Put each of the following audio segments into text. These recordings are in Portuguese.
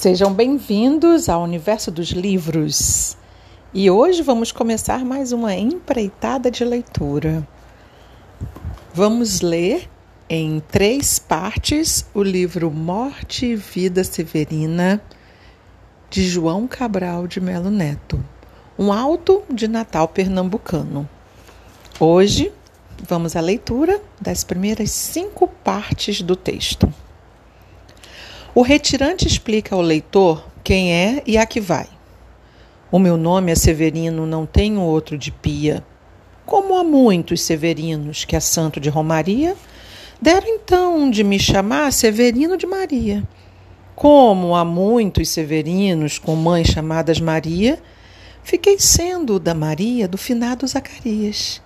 Sejam bem-vindos ao Universo dos Livros. E hoje vamos começar mais uma empreitada de leitura. Vamos ler em três partes o livro Morte e Vida Severina de João Cabral de Melo Neto, um alto de Natal pernambucano. Hoje vamos à leitura das primeiras cinco partes do texto. O retirante explica ao leitor quem é e a que vai. O meu nome é Severino, não tenho outro de pia. Como há muitos Severinos que é santo de Romaria, deram então de me chamar Severino de Maria. Como há muitos Severinos com mães chamadas Maria, fiquei sendo da Maria do finado Zacarias.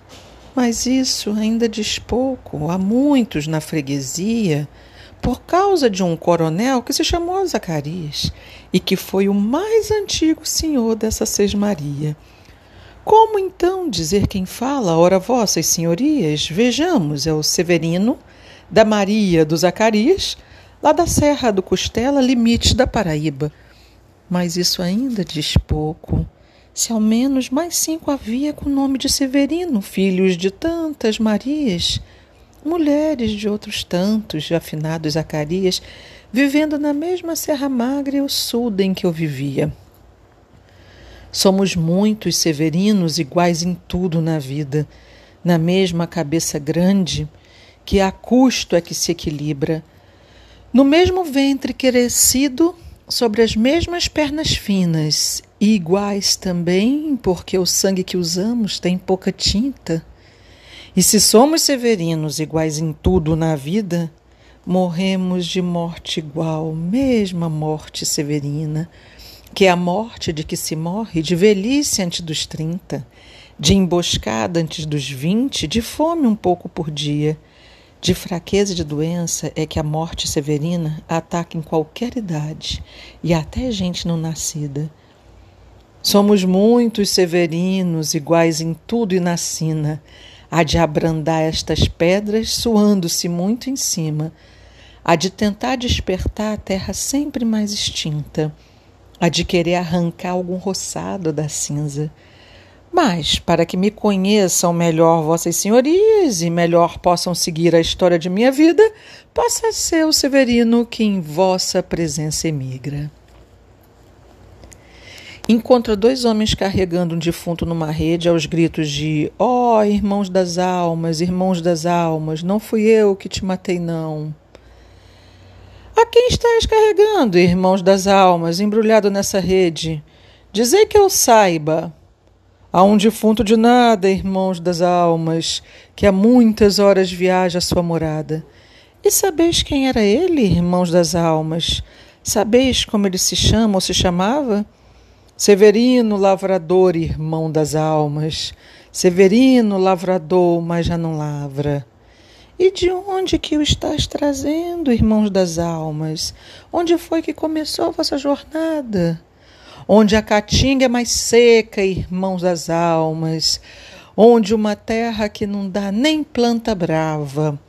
Mas isso ainda diz pouco. Há muitos na freguesia por causa de um coronel que se chamou Zacarias e que foi o mais antigo senhor dessa sesmaria. Como então dizer quem fala, ora vossas senhorias? Vejamos, é o Severino da Maria do Zacarias, lá da Serra do Costela, limites da Paraíba. Mas isso ainda diz pouco. Se ao menos mais cinco havia com o nome de Severino, filhos de tantas Marias, mulheres de outros tantos afinados Zacarias, vivendo na mesma Serra Magra e o sul em que eu vivia. Somos muitos severinos iguais em tudo na vida, na mesma cabeça grande, que a custo é que se equilibra, no mesmo ventre crescido, sobre as mesmas pernas finas, e iguais também, porque o sangue que usamos tem pouca tinta. E se somos severinos iguais em tudo na vida, morremos de morte igual, mesma morte severina, que é a morte de que se morre de velhice antes dos trinta, de emboscada antes dos vinte, de fome um pouco por dia, de fraqueza e de doença é que a morte severina ataca em qualquer idade e até gente não nascida. Somos muitos severinos iguais em tudo e na sina, há de abrandar estas pedras, suando-se muito em cima, há de tentar despertar a terra sempre mais extinta, há de querer arrancar algum roçado da cinza. Mas, para que me conheçam melhor vossas senhorias e melhor possam seguir a história de minha vida, possa ser o Severino que em vossa presença emigra encontra dois homens carregando um defunto numa rede aos gritos de: Ó, oh, irmãos das almas, irmãos das almas, não fui eu que te matei, não. A quem estás carregando, irmãos das almas, embrulhado nessa rede? Dizei que eu saiba. Há um defunto de nada, irmãos das almas, que há muitas horas viaja à sua morada. E sabeis quem era ele, irmãos das almas? Sabeis como ele se chama ou se chamava? Severino, lavrador, irmão das almas, Severino, lavrador, mas já não lavra. E de onde que o estás trazendo, irmãos das almas? Onde foi que começou a vossa jornada? Onde a caatinga é mais seca, irmãos das almas, onde uma terra que não dá nem planta brava.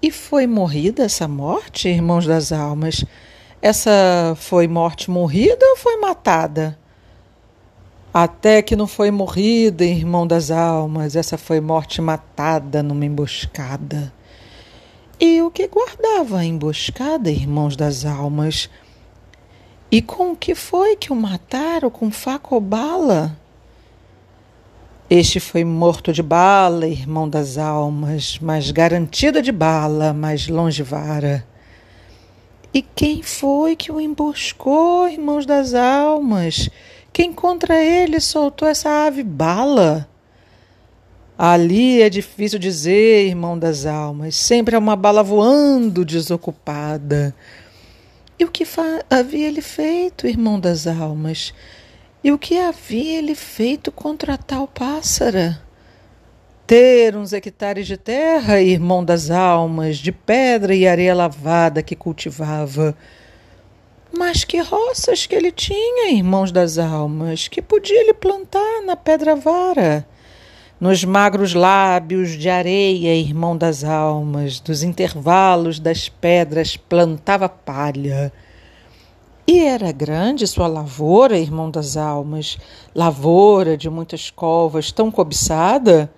E foi morrida essa morte, irmãos das almas? Essa foi morte morrida ou foi matada? Até que não foi morrida, irmão das almas, essa foi morte matada numa emboscada. E o que guardava a emboscada, irmãos das almas? E com o que foi que o mataram, com faca ou bala? Este foi morto de bala, irmão das almas, mas garantida de bala, mais longe vara. E quem foi que o emboscou, irmãos das almas? Quem contra ele soltou essa ave bala? Ali é difícil dizer, irmão das almas, sempre é uma bala voando desocupada. E o que havia ele feito, irmão das almas? E o que havia ele feito contra tal pássara? Ter uns hectares de terra, irmão das almas, de pedra e areia lavada que cultivava mas que roças que ele tinha, irmãos das almas, que podia ele plantar na pedra vara. Nos magros lábios de areia, irmão das almas, dos intervalos das pedras plantava palha. E era grande sua lavoura, irmão das almas, lavoura de muitas covas, tão cobiçada?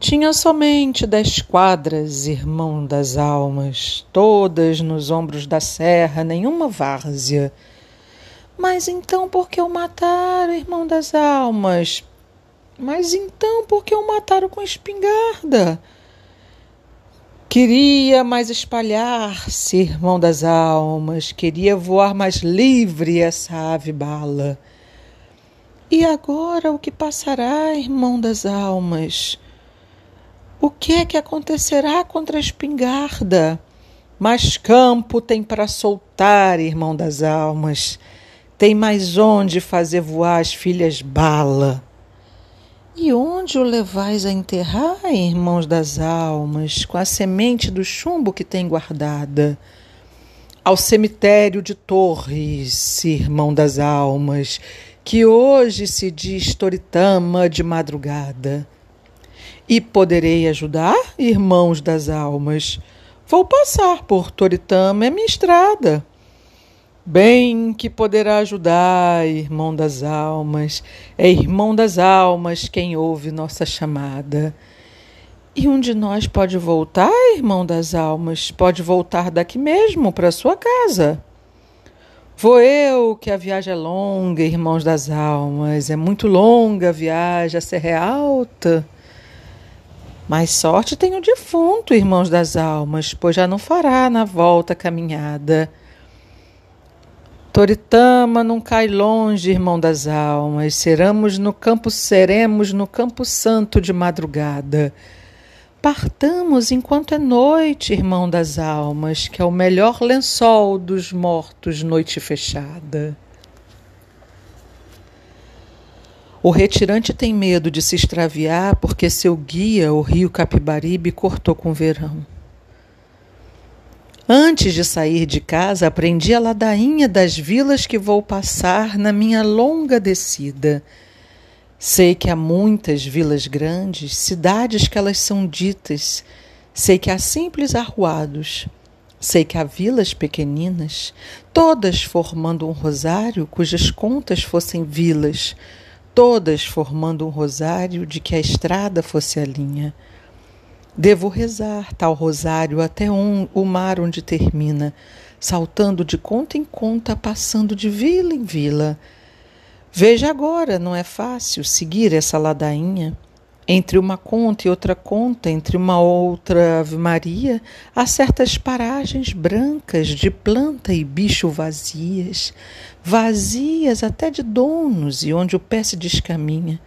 Tinha somente dez quadras, irmão das almas, todas nos ombros da serra, nenhuma várzea. Mas então por que o mataram, irmão das almas? Mas então por que o mataram com espingarda? Queria mais espalhar-se, irmão das almas, queria voar mais livre essa ave bala. E agora o que passará, irmão das almas? O que é que acontecerá contra a espingarda? Mais campo tem para soltar, irmão das almas. Tem mais onde fazer voar as filhas bala. E onde o levais a enterrar, irmãos das almas, com a semente do chumbo que tem guardada? Ao cemitério de Torres, irmão das almas, que hoje se diz Toritama de madrugada. E poderei ajudar, irmãos das almas? Vou passar por Toritama, é minha estrada. Bem que poderá ajudar, irmão das almas, é irmão das almas quem ouve nossa chamada. E um de nós pode voltar, irmão das almas, pode voltar daqui mesmo para sua casa. Vou eu, que a viagem é longa, irmãos das almas, é muito longa a viagem, a serra é alta. Mas sorte tem o defunto, irmãos das almas, pois já não fará na volta caminhada. Toritama não cai longe, irmão das almas. Seramos no campo, seremos no campo santo de madrugada. Partamos enquanto é noite, irmão das almas, que é o melhor lençol dos mortos, noite fechada. O retirante tem medo de se extraviar porque seu guia, o rio Capibaribe, cortou com o verão. Antes de sair de casa, aprendi a ladainha das vilas que vou passar na minha longa descida. Sei que há muitas vilas grandes, cidades que elas são ditas. Sei que há simples arruados. Sei que há vilas pequeninas, todas formando um rosário cujas contas fossem vilas, todas formando um rosário de que a estrada fosse a linha. Devo rezar tal rosário até um, o mar onde termina, saltando de conta em conta, passando de vila em vila. Veja agora, não é fácil seguir essa ladainha. Entre uma conta e outra conta, entre uma outra Ave Maria, há certas paragens brancas de planta e bicho vazias, vazias até de donos e onde o pé se descaminha.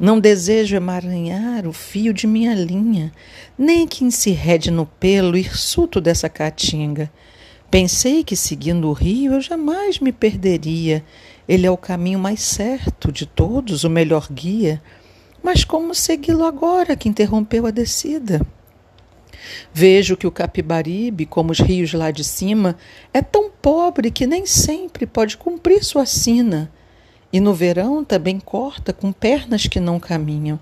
Não desejo emaranhar o fio de minha linha, nem que encerrede no pelo hirsuto dessa caatinga. Pensei que seguindo o rio eu jamais me perderia. Ele é o caminho mais certo de todos, o melhor guia. Mas como segui-lo agora que interrompeu a descida? Vejo que o Capibaribe, como os rios lá de cima, é tão pobre que nem sempre pode cumprir sua sina. E no verão também corta com pernas que não caminham.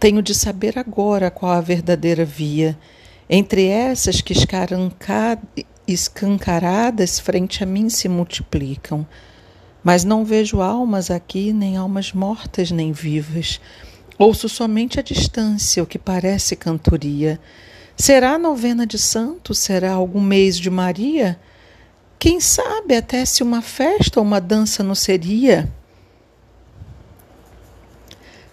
Tenho de saber agora qual a verdadeira via. Entre essas que escancaradas frente a mim se multiplicam. Mas não vejo almas aqui, nem almas mortas, nem vivas. Ouço somente a distância, o que parece cantoria. Será a novena de santo? Será algum mês de Maria? Quem sabe até se uma festa ou uma dança não seria?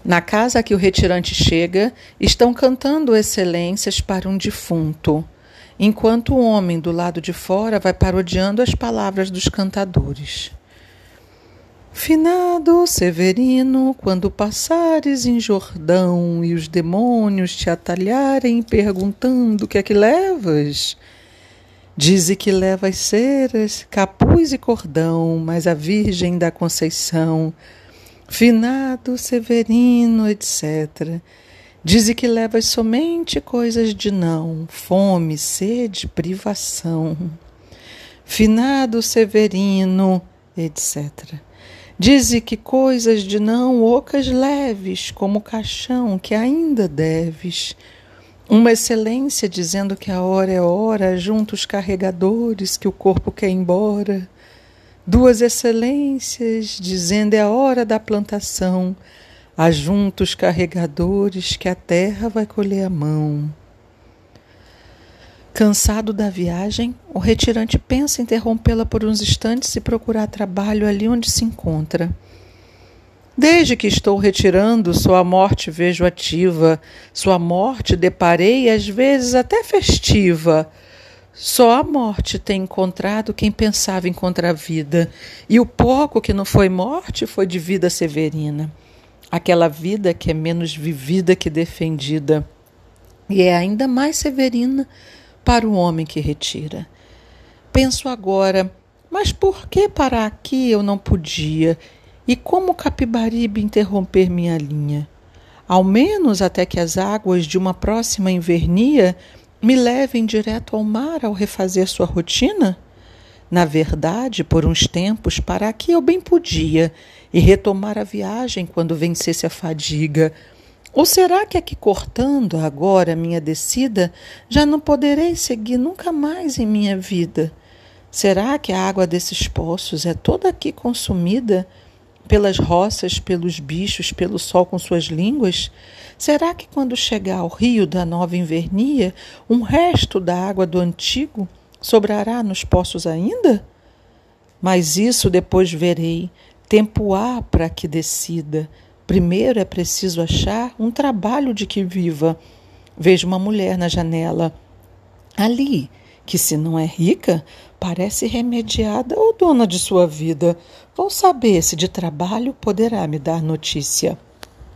Na casa que o retirante chega, estão cantando excelências para um defunto, enquanto o homem do lado de fora vai parodiando as palavras dos cantadores. Finado Severino, quando passares em Jordão e os demônios te atalharem perguntando o que é que levas, dize que levas ceras, capuz e cordão, mas a Virgem da Conceição finado Severino, etc. Dize que levas somente coisas de não, fome, sede, privação. Finado Severino, etc. Dize que coisas de não ocas leves, como caixão que ainda deves. Uma excelência dizendo que a hora é hora, junto os carregadores que o corpo quer embora Duas excelências, dizendo é a hora da plantação, ajunta os carregadores que a terra vai colher a mão. Cansado da viagem, o retirante pensa interrompê-la por uns instantes e procurar trabalho ali onde se encontra. Desde que estou retirando, sua morte vejo ativa, sua morte deparei às vezes até festiva só a morte tem encontrado quem pensava encontrar vida, e o pouco que não foi morte foi de vida severina. Aquela vida que é menos vivida que defendida, e é ainda mais severina para o homem que retira. Penso agora, mas por que para aqui eu não podia? E como Capibaribe interromper minha linha? Ao menos até que as águas de uma próxima invernia me levem direto ao mar ao refazer sua rotina? Na verdade, por uns tempos para aqui eu bem podia e retomar a viagem quando vencesse a fadiga. Ou será que aqui cortando agora minha descida já não poderei seguir nunca mais em minha vida? Será que a água desses poços é toda aqui consumida? pelas roças, pelos bichos, pelo sol com suas línguas? Será que quando chegar ao rio da nova invernia, um resto da água do antigo sobrará nos poços ainda? Mas isso depois verei. Tempo há para que decida. Primeiro é preciso achar um trabalho de que viva. Vejo uma mulher na janela. Ali, que se não é rica, parece remediada ou dona de sua vida. Vou saber se de trabalho poderá me dar notícia.